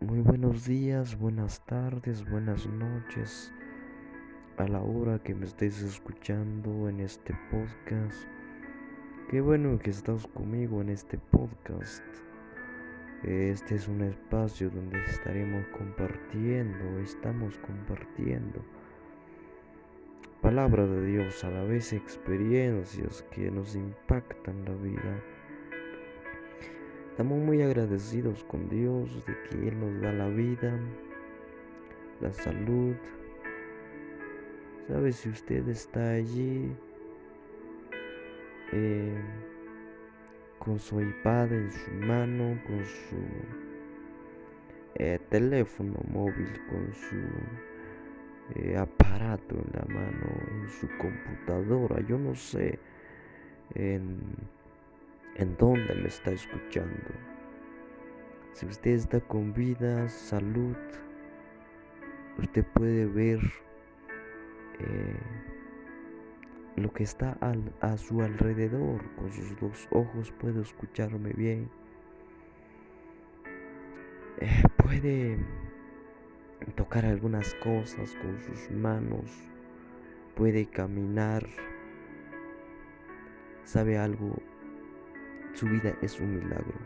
Muy buenos días, buenas tardes, buenas noches a la hora que me estés escuchando en este podcast. Qué bueno que estás conmigo en este podcast. Este es un espacio donde estaremos compartiendo, estamos compartiendo palabra de Dios, a la vez experiencias que nos impactan la vida. Estamos muy agradecidos con Dios de que Él nos da la vida, la salud. ¿Sabe si usted está allí eh, con su iPad en su mano, con su eh, teléfono móvil, con su eh, aparato en la mano, en su computadora, yo no sé, en en dónde me está escuchando. Si usted está con vida, salud, usted puede ver eh, lo que está a su alrededor. Con sus dos ojos puede escucharme bien. Eh, puede tocar algunas cosas con sus manos. Puede caminar. ¿Sabe algo? Su vida es un milagro.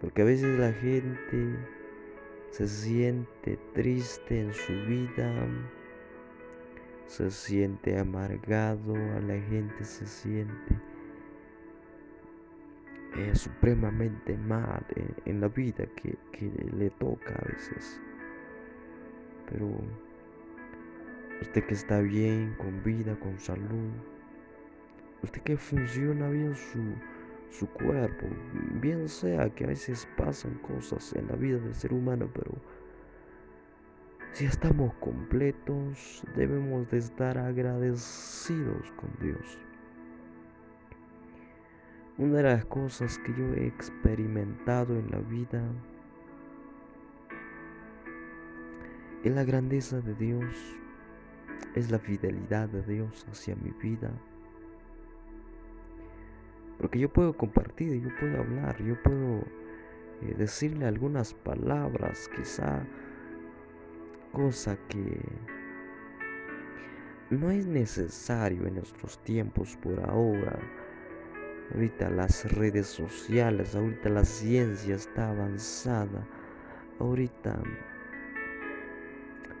Porque a veces la gente se siente triste en su vida, se siente amargado, a la gente se siente eh, supremamente mal en, la vida que, que le toca a veces. Pero usted que está bien, con vida, con salud, que funciona bien su, cuerpo, bien sea que a veces pasan cosas en la vida del ser humano, pero si estamos completos, debemos de estar agradecidos con Dios. Una de las cosas que yo he experimentado en la vida es la grandeza de Dios, es la fidelidad de Dios hacia mi vida. Porque yo puedo compartir, yo puedo hablar, yo puedo eh, decirle algunas palabras, quizá cosa que no es necesario en nuestros tiempos por ahora. Ahorita las redes sociales, ahorita la ciencia está avanzada. Ahorita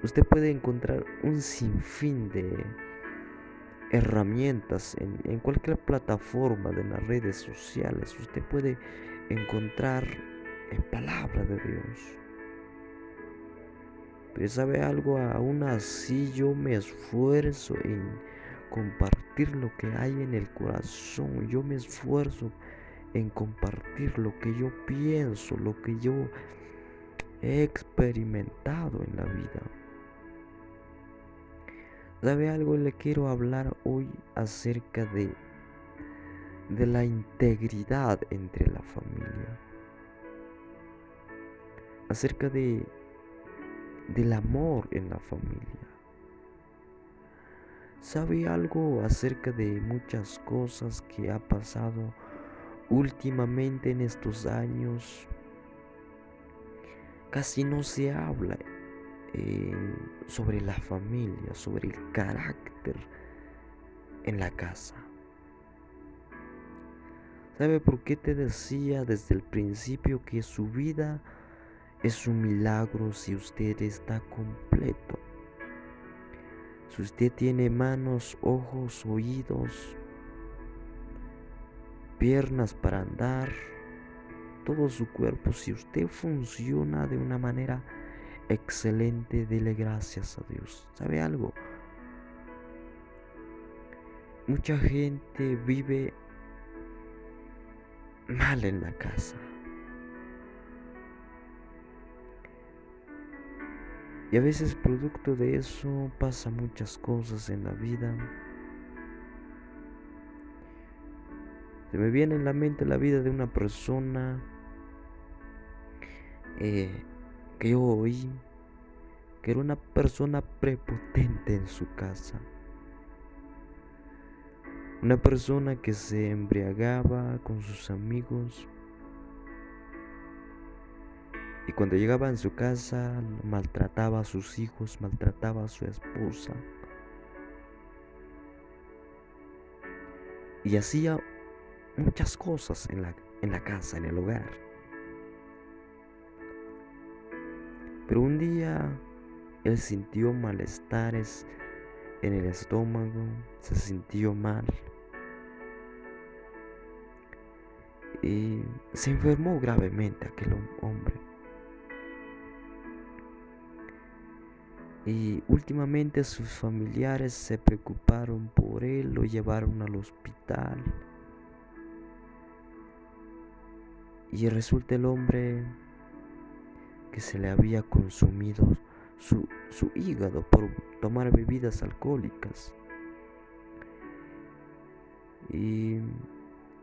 usted puede encontrar un sinfín de herramientas en, cualquier plataforma de las redes sociales. Usted puede encontrar en palabra de Dios. Pero sabe algo, aún así yo me esfuerzo en compartir lo que hay en el corazón. Yo me esfuerzo en compartir lo que yo pienso, lo que yo he experimentado en la vida. ¿Sabe algo? Le quiero hablar hoy acerca de, de la integridad entre la familia. Acerca de, del amor en la familia. ¿Sabe algo acerca de muchas cosas que ha pasado últimamente en estos años? Casi no se habla sobre la familia, sobre el carácter en la casa. ¿Sabe por qué te decía desde el principio que su vida es un milagro si usted está completo? Si usted tiene manos, ojos, oídos, piernas para andar, todo su cuerpo, si usted funciona de una manera excelente, dele gracias a Dios. ¿Sabe algo? Mucha gente vive mal en la casa. Y a veces producto de eso pasa muchas cosas en la vida. Se me viene en la mente la vida de una persona eh, que yo oí que era una persona prepotente en su casa. Una persona que se embriagaba con sus amigos. Y cuando llegaba en su casa, maltrataba a sus hijos, maltrataba a su esposa. Y hacía muchas cosas en la, en la casa, en el hogar. Pero un día él sintió malestares en el estómago, se sintió mal. Y se enfermó gravemente aquel hombre. Y últimamente sus familiares se preocuparon por él, lo llevaron al hospital. Y resulta el hombre que se le había consumido su, su hígado por tomar bebidas alcohólicas. Y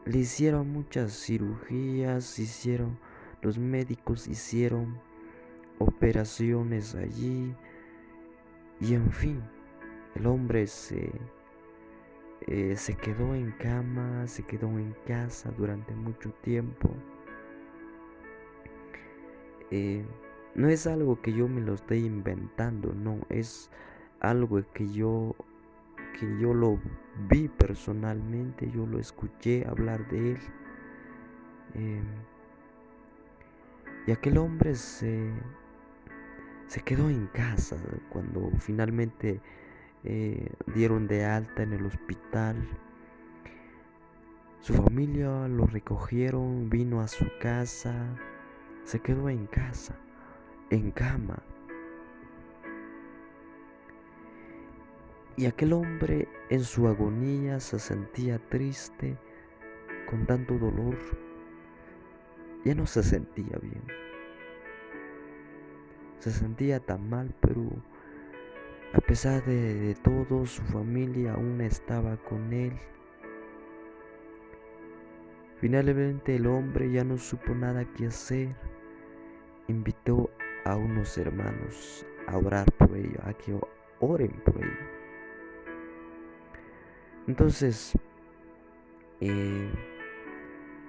le hicieron muchas cirugías, hicieron, los médicos hicieron operaciones allí y en fin, el hombre se, eh, se quedó en cama, se quedó en casa durante mucho tiempo. Eh, no es algo que yo me lo esté inventando, no, es algo que yo que yo lo vi personalmente, yo lo escuché hablar de él. Em, y aquel hombre se, se quedó en casa cuando finalmente eh, dieron de alta en el hospital. Su familia lo recogieron, vino a su casa, se quedó en casa, en cama. Y aquel hombre en su agonía se sentía triste, con tanto dolor. Ya no se sentía bien. Se sentía tan mal, pero a pesar de, todo, su familia aún estaba con él. Finalmente el hombre ya no supo nada que hacer. Invitó a unos hermanos a orar por ello, a que oren por ello. Entonces, eh,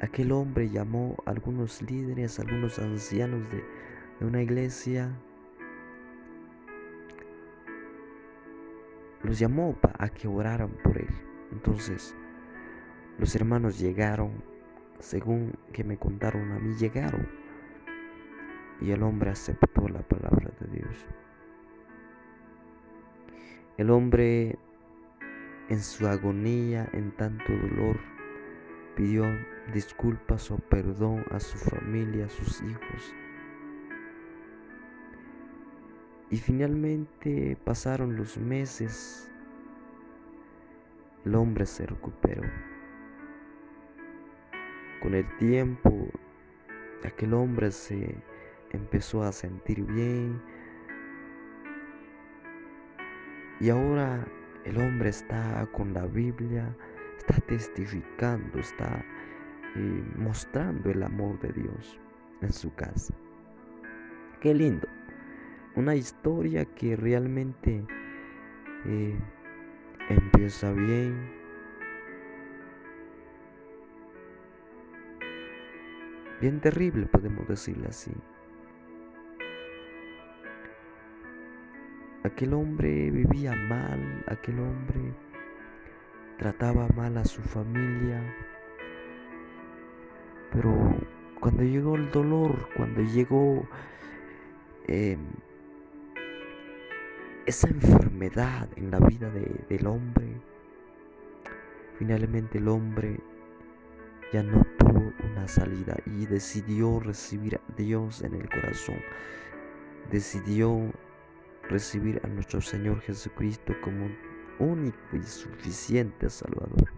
aquel hombre llamó a algunos líderes, a algunos ancianos de, de una iglesia, los llamó a que oraran por él. Entonces, los hermanos llegaron, según que me contaron a mí, llegaron. Y el hombre aceptó la palabra de Dios. El hombre en su agonía, en tanto dolor, pidió disculpas o perdón a su familia, a sus hijos. Y finalmente pasaron los meses, el hombre se recuperó. Con el tiempo, aquel hombre se empezó a sentir bien. Y ahora el hombre está con la Biblia, está testificando, está eh, mostrando el amor de Dios en su casa. Qué lindo. Una historia que realmente eh, empieza bien. Bien terrible, podemos decirlo así. Aquel hombre vivía mal, aquel hombre trataba mal a su familia. Pero cuando llegó el dolor, cuando llegó em, esa enfermedad en la vida del hombre, finalmente el hombre ya no una salida y decidió recibir a Dios en el corazón. Decidió recibir a nuestro Señor Jesucristo como único y suficiente Salvador.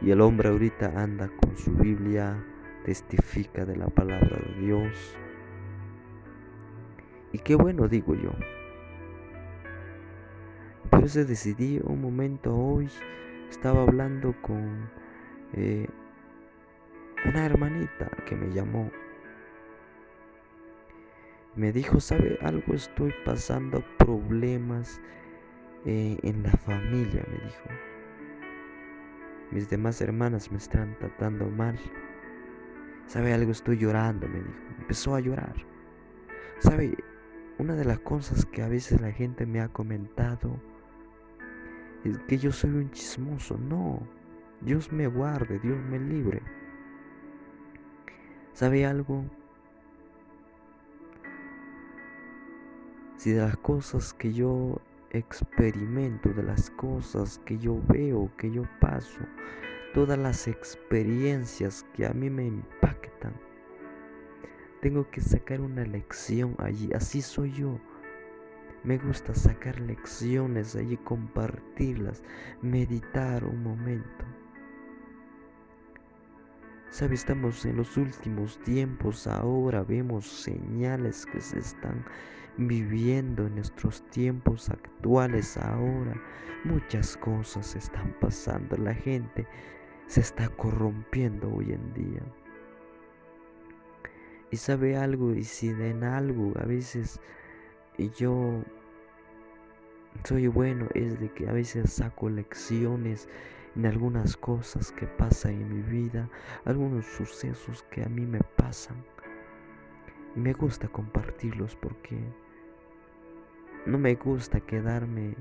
Y el hombre ahorita anda con su Biblia, testifica de la palabra de Dios. Y qué bueno digo yo. Por eso decidí un momento hoy, estaba hablando con eh, una hermanita que me llamó me dijo, ¿sabe algo? Estoy pasando problemas eh, en la familia, me dijo. Mis demás hermanas me están tratando mal. ¿Sabe algo? Estoy llorando, me dijo. Empezó a llorar. ¿Sabe? Una de las cosas que a veces la gente me ha comentado es que yo soy un chismoso. No, Dios me guarde, Dios me libre. ¿Sabe algo? Si de las cosas que yo experimento, de las cosas que yo veo, que yo paso, todas las experiencias que a mí me impactan. Tengo que sacar una lección allí, así soy yo. Me gusta sacar lecciones allí, compartirlas, meditar un momento. Sabe, estamos en los últimos tiempos, ahora vemos señales que se están viviendo en nuestros tiempos actuales ahora. Muchas cosas están pasando, la gente se está corrompiendo hoy en día. Y sabe algo, y si en algo a veces yo soy bueno, es de que a veces saco lecciones en algunas cosas que pasan en mi vida, algunos sucesos que a mí me pasan. Y me gusta compartirlos porque no me gusta quedarme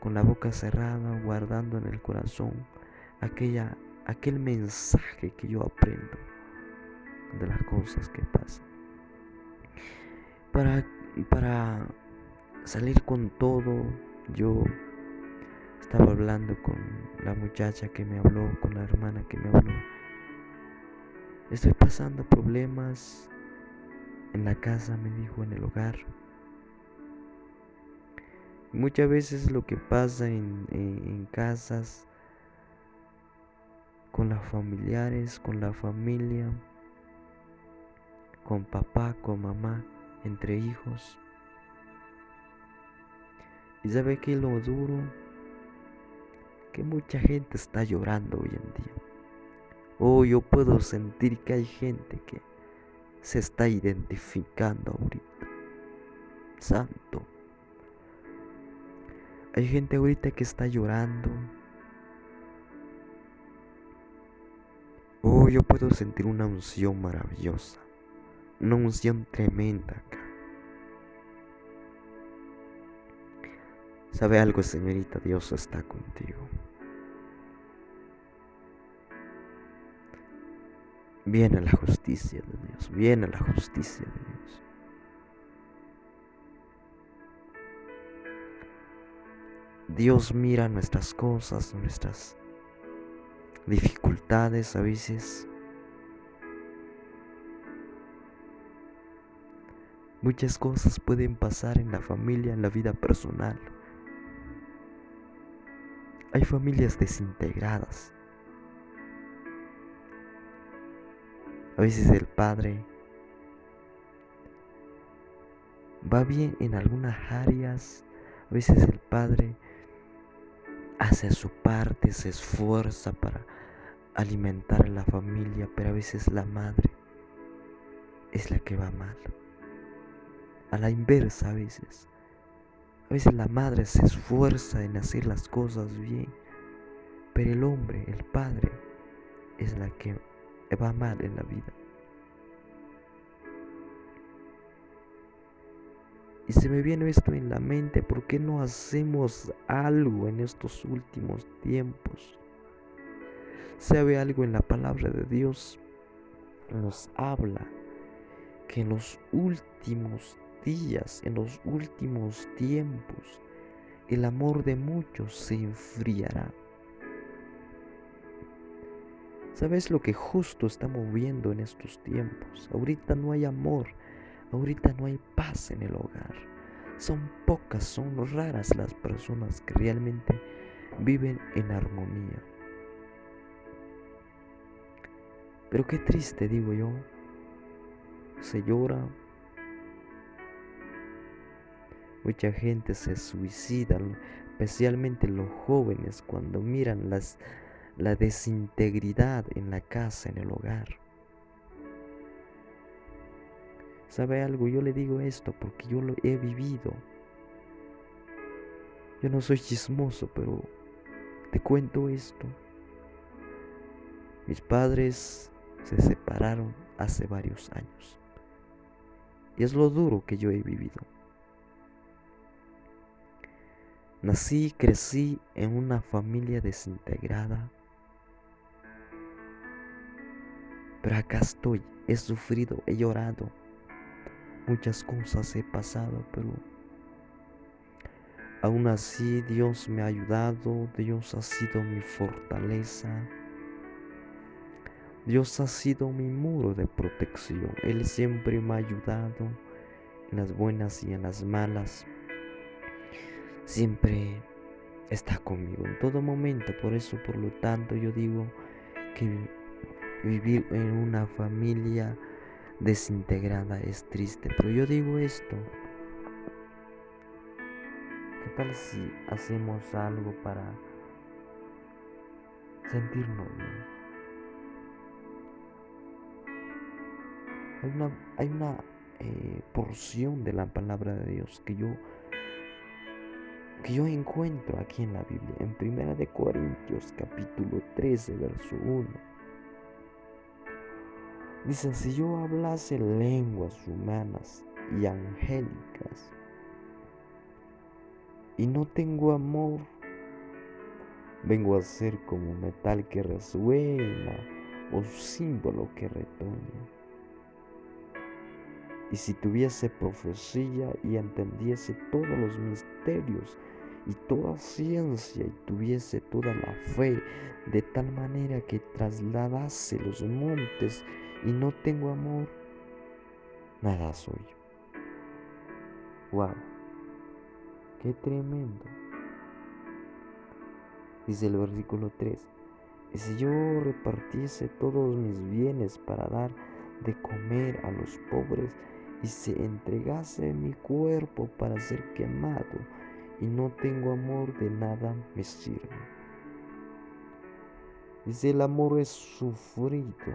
con la boca cerrada, guardando en el corazón aquella, aquel mensaje que yo aprendo de las cosas que pasan. Para, para salir con todo, yo estaba hablando con la muchacha que me habló, con la hermana que me habló. Estoy pasando problemas en la casa, me dijo, en el hogar. Muchas veces lo que pasa en, en casas con los familiares, con la familia, con papá, con mamá, entre hijos. Y sabe que lo duro, que mucha gente está llorando hoy en día. Oh, yo puedo sentir que hay gente que se está identificando ahorita. Santo. Hay gente ahorita que está llorando, Oh, yo puedo sentir una unción maravillosa, una unción tremenda acá. ¿Sabe algo, señorita? Dios está contigo. Viene la justicia de Dios, viene la justicia de Dios. Dios mira nuestras cosas, nuestras dificultades a veces. Muchas cosas pueden pasar en la familia, en la vida personal. Hay familias desintegradas. A veces el padre va bien en algunas áreas. A veces el padre hace su parte, se esfuerza para alimentar a la familia, pero a veces la madre es la que va mal. A la inversa a veces. A veces la madre se esfuerza en hacer las cosas bien, pero el hombre, el padre, es la que va mal en la vida. Y se me viene esto en la mente, ¿por qué no hacemos algo en estos últimos tiempos? sabe algo en la palabra de Dios, nos habla que en los últimos días, en los últimos tiempos, el amor de muchos se enfriará. ¿Sabes lo que justo estamos viendo en estos tiempos? Ahorita no hay amor, ahorita no hay paz en el hogar. Son pocas, son raras las personas que realmente viven en armonía. Pero qué triste, digo yo. Se llora. Mucha gente se suicida, especialmente los jóvenes, cuando miran las, la desintegridad en la casa, en el hogar. ¿Sabe algo? Yo le digo esto porque yo lo he vivido. Yo no soy chismoso, pero te cuento esto. Mis padres se separaron hace varios años. Y es lo duro que yo he vivido. Nací y crecí en una familia desintegrada. Pero acá estoy, he sufrido, he llorado. Muchas cosas he pasado, pero aún así Dios me ha ayudado, Dios ha sido mi fortaleza. Dios ha sido mi muro de protección. Él siempre me ha ayudado en las buenas y en las malas siempre está conmigo en todo momento. Por eso, por lo tanto, yo digo que vivir en una familia desintegrada es triste. Pero yo digo esto. ¿Qué tal si hacemos algo para sentirnos bien? Hay una, hay una eh, porción de la palabra de Dios que yo que yo encuentro aquí en la Biblia, en Primera de Corintios capítulo 13, verso 1. Dice, si yo hablase lenguas humanas y angélicas y no tengo amor, vengo a ser como metal que resuena o símbolo que retoña. Y si tuviese profecía y entendiese todos los misterios y toda ciencia y tuviese toda la fe, de tal manera que trasladase los montes y no tengo amor, nada soy. Wow, qué tremendo. Dice el versículo 3, y si yo repartiese todos mis bienes para dar de comer a los pobres, y se entregase mi cuerpo para ser quemado, y no tengo amor, de nada me sirve. Dice, el amor es sufrido,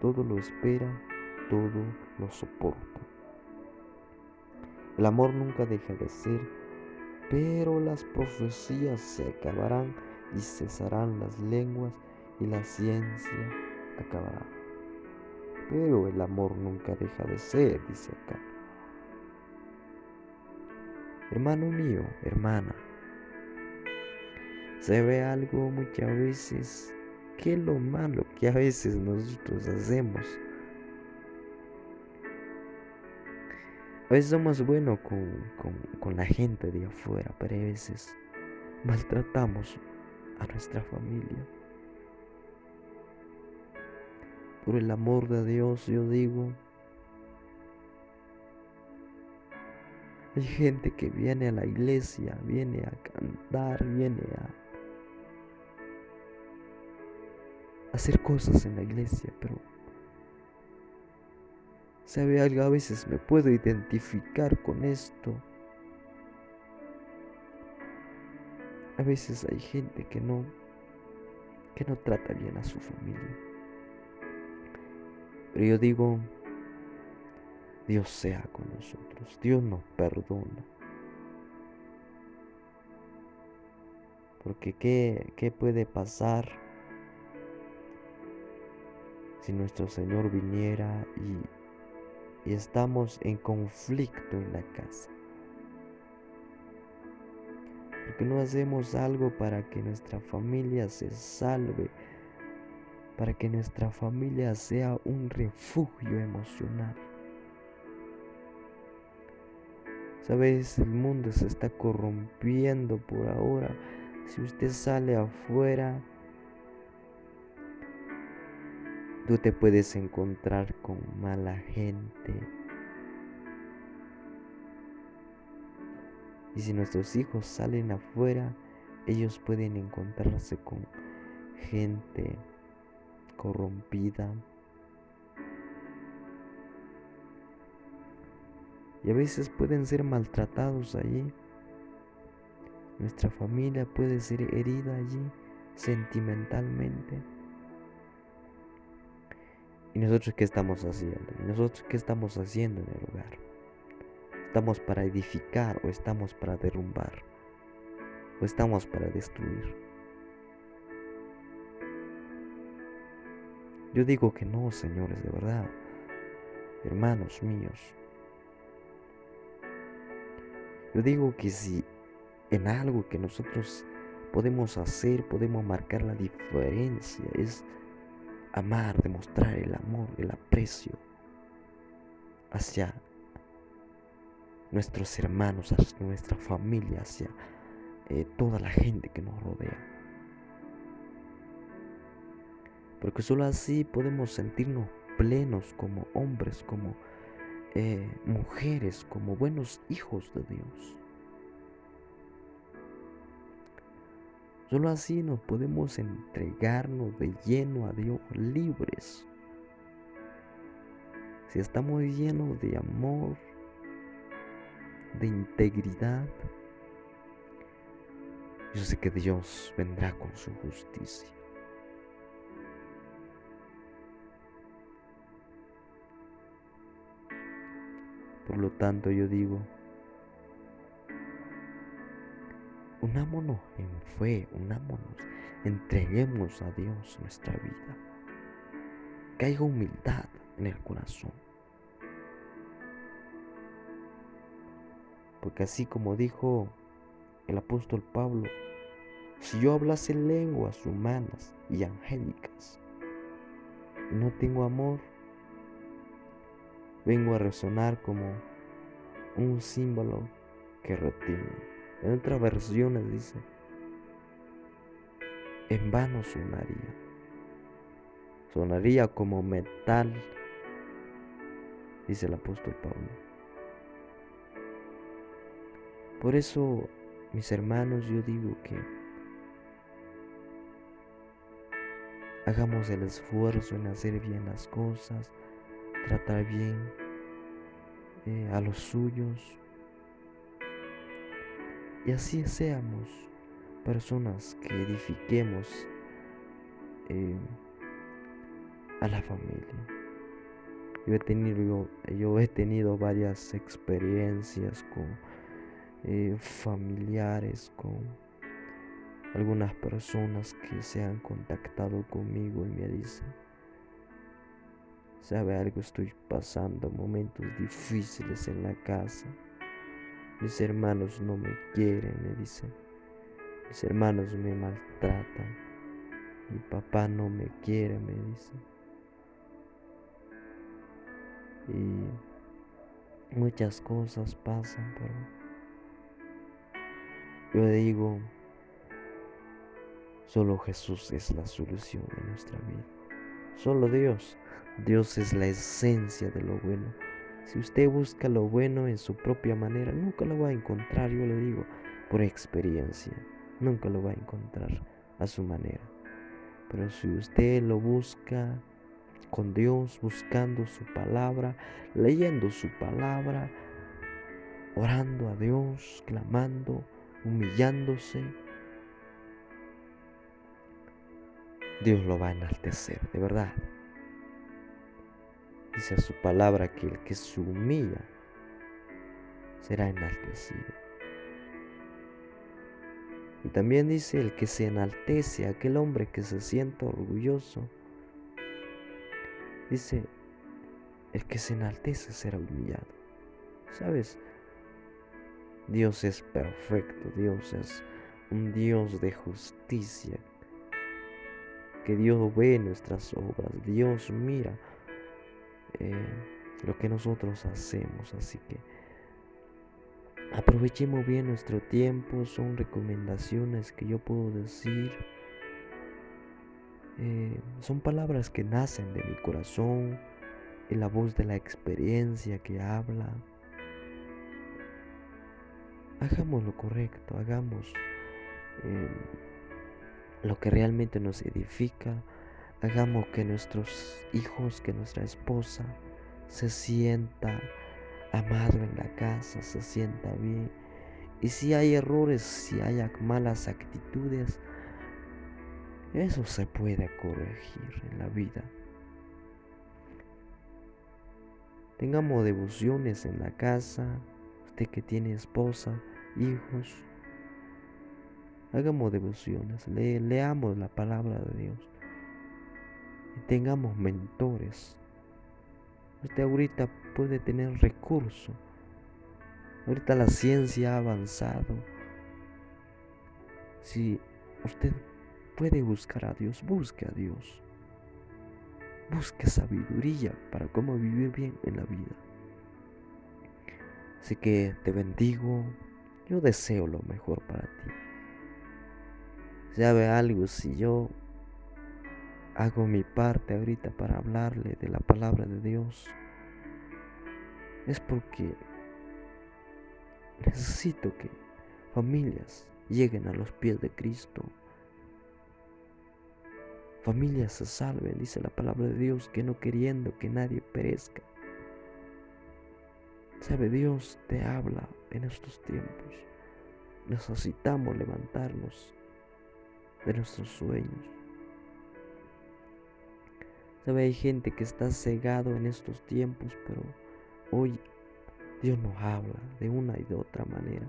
todo lo espera, todo lo soporta. El amor nunca deja de ser, pero las profecías se acabarán y cesarán las lenguas y la ciencia acabará. Pero el amor nunca deja de ser, dice acá. Hermano mío, hermana, se ve algo muchas veces es lo malo que a veces nosotros hacemos. A veces somos buenos con, con la gente de afuera, pero a veces maltratamos a nuestra familia. Por el amor de Dios yo digo, Hay gente que viene a la iglesia, viene a cantar, viene a hacer cosas en la iglesia, pero sabe algo, a veces me puedo identificar con esto. A veces hay gente que no que no trata bien a su familia. Pero yo digo, Dios sea con nosotros. Dios nos perdona. Porque ¿qué, qué puede pasar si nuestro Señor viniera y, y estamos en conflicto en la casa? porque no hacemos algo para que nuestra familia se salve? Para que nuestra familia sea un refugio emocional. Sabes, el mundo se está corrompiendo por ahora. Si usted sale afuera, Tú te puedes encontrar con mala gente. Y si nuestros hijos salen afuera, ellos pueden encontrarse con gente corrompida. Y a veces pueden ser maltratados allí. Nuestra familia puede ser herida allí sentimentalmente. ¿Y nosotros qué estamos haciendo? ¿Y nosotros qué estamos haciendo en el hogar? ¿Estamos para edificar o estamos para derrumbar? ¿O estamos para destruir? Yo digo que no, señores, de verdad. Hermanos míos. Yo digo que si en algo que nosotros podemos hacer, podemos marcar la diferencia, es amar, demostrar el amor, el aprecio hacia nuestros hermanos, hacia nuestra familia, hacia eh, toda la gente que nos rodea. Porque solo así podemos sentirnos plenos como hombres, como eh, mujeres, como buenos hijos de Dios. Solo así nos podemos entregarnos de lleno a Dios libres. Si estamos llenos de amor, de integridad, yo sé que Dios vendrá con su justicia. Por lo tanto yo digo, unámonos en fe, unámonos, entreguemos a Dios nuestra vida. Que haya humildad en el corazón. Porque así como dijo el apóstol Pablo, si yo hablase lenguas humanas y angélicas y no tengo amor, vengo a resonar como un símbolo que retiene. En otras versiones dice, en vano sonaría. Sonaría como metal, dice el apóstol Pablo. Por eso, mis hermanos, yo digo que hagamos el esfuerzo en hacer bien las cosas, tratar bien eh, a los suyos, y así seamos personas que edifiquemos eh, a la familia. Yo he tenido, yo, he tenido varias experiencias con eh, familiares, con algunas personas que se han contactado conmigo y me dicen, sabe algo, estoy pasando momentos difíciles en la casa mis hermanos no me quieren, me dicen. Mis hermanos me maltratan. Mi papá no me quiere, me dicen. Y muchas cosas pasan, pero yo digo, solo Jesús es la solución de nuestra vida. Solo Dios. Dios es la esencia de lo bueno. Si usted busca lo bueno en su propia manera, nunca lo va a encontrar, yo le digo, por experiencia. Nunca lo va a encontrar a su manera. Pero si usted lo busca con Dios, buscando su palabra, leyendo su palabra, orando a Dios, clamando, humillándose, Dios lo va a enaltecer, de verdad. Dice a su palabra que el que se humilla será enaltecido. Y también dice el que se enaltece, aquel hombre que se sienta orgulloso. Dice, el que se enaltece será humillado. ¿Sabes? Dios es perfecto, Dios es un Dios de justicia. Que Dios ve nuestras obras, Dios mira eh, lo que nosotros hacemos. Así que aprovechemos bien nuestro tiempo. Son recomendaciones que yo puedo decir. Eh, son palabras que nacen de mi corazón, en la voz de la experiencia que habla. Hagamos lo correcto, hagamos eh, lo que realmente nos edifica Hagamos que nuestros hijos, que nuestra esposa se sienta amado en la casa, se sienta bien. Y si hay errores, si hay malas actitudes, eso se puede corregir en la vida. Tengamos devociones en la casa, usted que tiene esposa, hijos. Hagamos devociones, leamos la palabra de Dios. Tengamos mentores. Usted ahorita puede tener recursos. Ahorita la ciencia ha avanzado. Si usted puede buscar a Dios, busque a Dios. Busque sabiduría para cómo vivir bien en la vida. Así que te bendigo. Yo deseo lo mejor para ti. ¿Sabe algo? Si yo hago mi parte ahorita para hablarle de la palabra de Dios, es porque necesito que familias lleguen a los pies de Cristo familias se salven, dice la palabra de Dios, que no queriendo que nadie perezca. Sabe, Dios te habla en estos tiempos. Necesitamos levantarnos de nuestros sueños. Hay gente que está cegado en estos tiempos, pero hoy Dios nos habla de una y de otra manera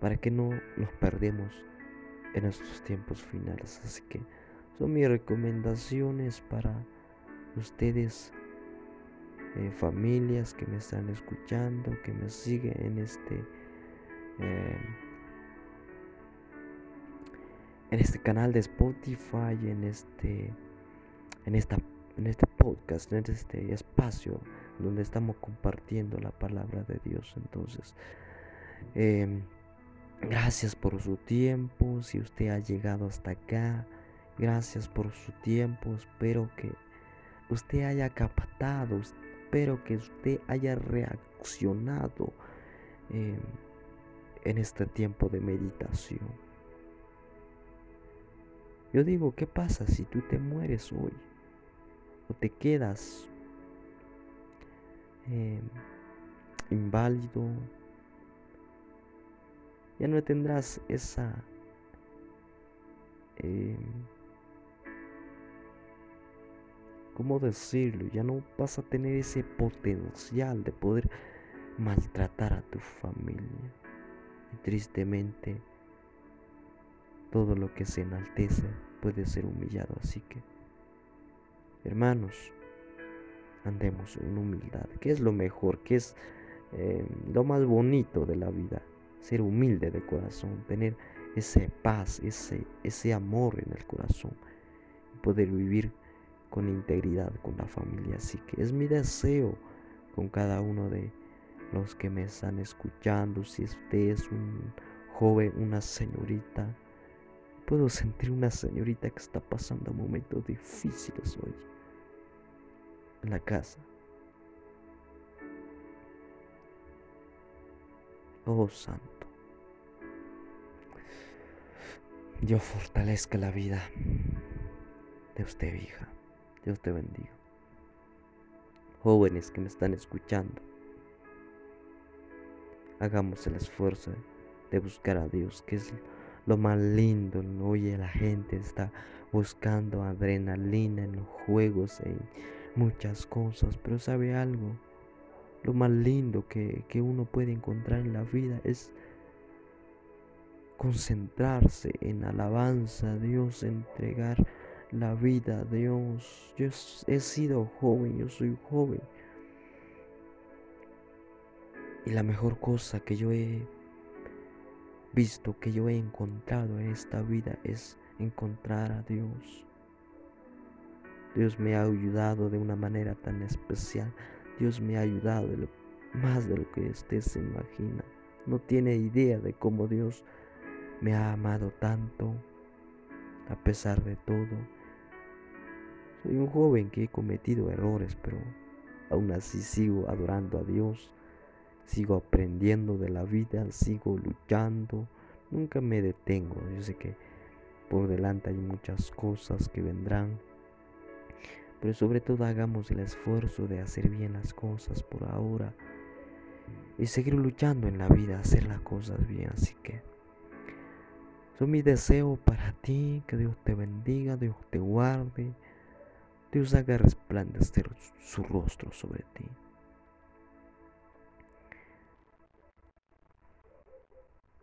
para que no nos perdemos en estos tiempos finales. Así que son mis recomendaciones para ustedes, eh, familias que me están escuchando, que me siguen en este, em, en este canal de Spotify, en este, en esta, en este podcast, en este espacio donde estamos compartiendo la palabra de Dios. Entonces, em, gracias por su tiempo. Si usted ha llegado hasta acá, Gracias por su tiempo. Espero que usted haya captado. Espero que usted haya reaccionado em, en este tiempo de meditación. Yo digo, ¿qué pasa si tú te mueres hoy? O te quedas em, inválido. Ya no tendrás esa... Em, ¿cómo decirlo? Ya no vas a tener ese potencial de poder maltratar a tu familia. Y tristemente, todo lo que se enaltece puede ser humillado. Así que, hermanos, andemos en humildad. ¿Qué es lo mejor? ¿Qué es eh, lo más bonito de la vida? Ser humilde de corazón, tener ese paz, ese, ese amor en el corazón poder vivir con integridad con la familia. Así que es mi deseo con cada uno de los que me están escuchando. Si usted es un joven, una señorita, puedo sentir una señorita que está pasando momentos difíciles hoy la casa. Oh Santo, Dios fortalezca la vida de usted, hija. Dios te bendiga. Jóvenes que me están escuchando, hagamos el esfuerzo de buscar a Dios, que es lo más lindo. Oye, la gente está buscando adrenalina en los juegos, en muchas cosas, pero sabe algo. Lo más lindo que, que uno puede encontrar en la vida es concentrarse en alabanza a Dios, entregar la vida, Dios. Yo he sido joven, yo soy joven. Y la mejor cosa que yo he visto, que yo he encontrado en esta vida es encontrar a Dios. Dios me ha ayudado de una manera tan especial. Dios me ha ayudado más de lo que usted se imagina. No tiene idea de cómo Dios me ha amado tanto a pesar de todo. Soy un joven que he cometido errores, pero aún así sigo adorando a Dios, sigo aprendiendo de la vida, sigo luchando, nunca me detengo. Yo sé que por delante hay muchas cosas que vendrán, pero sobre todo hagamos el esfuerzo de hacer bien las cosas por ahora y seguir luchando en la vida, hacer las cosas bien. Así que son mis deseos para ti, que Dios te bendiga, Dios te guarde, Dios haga resplandecer su rostro sobre ti.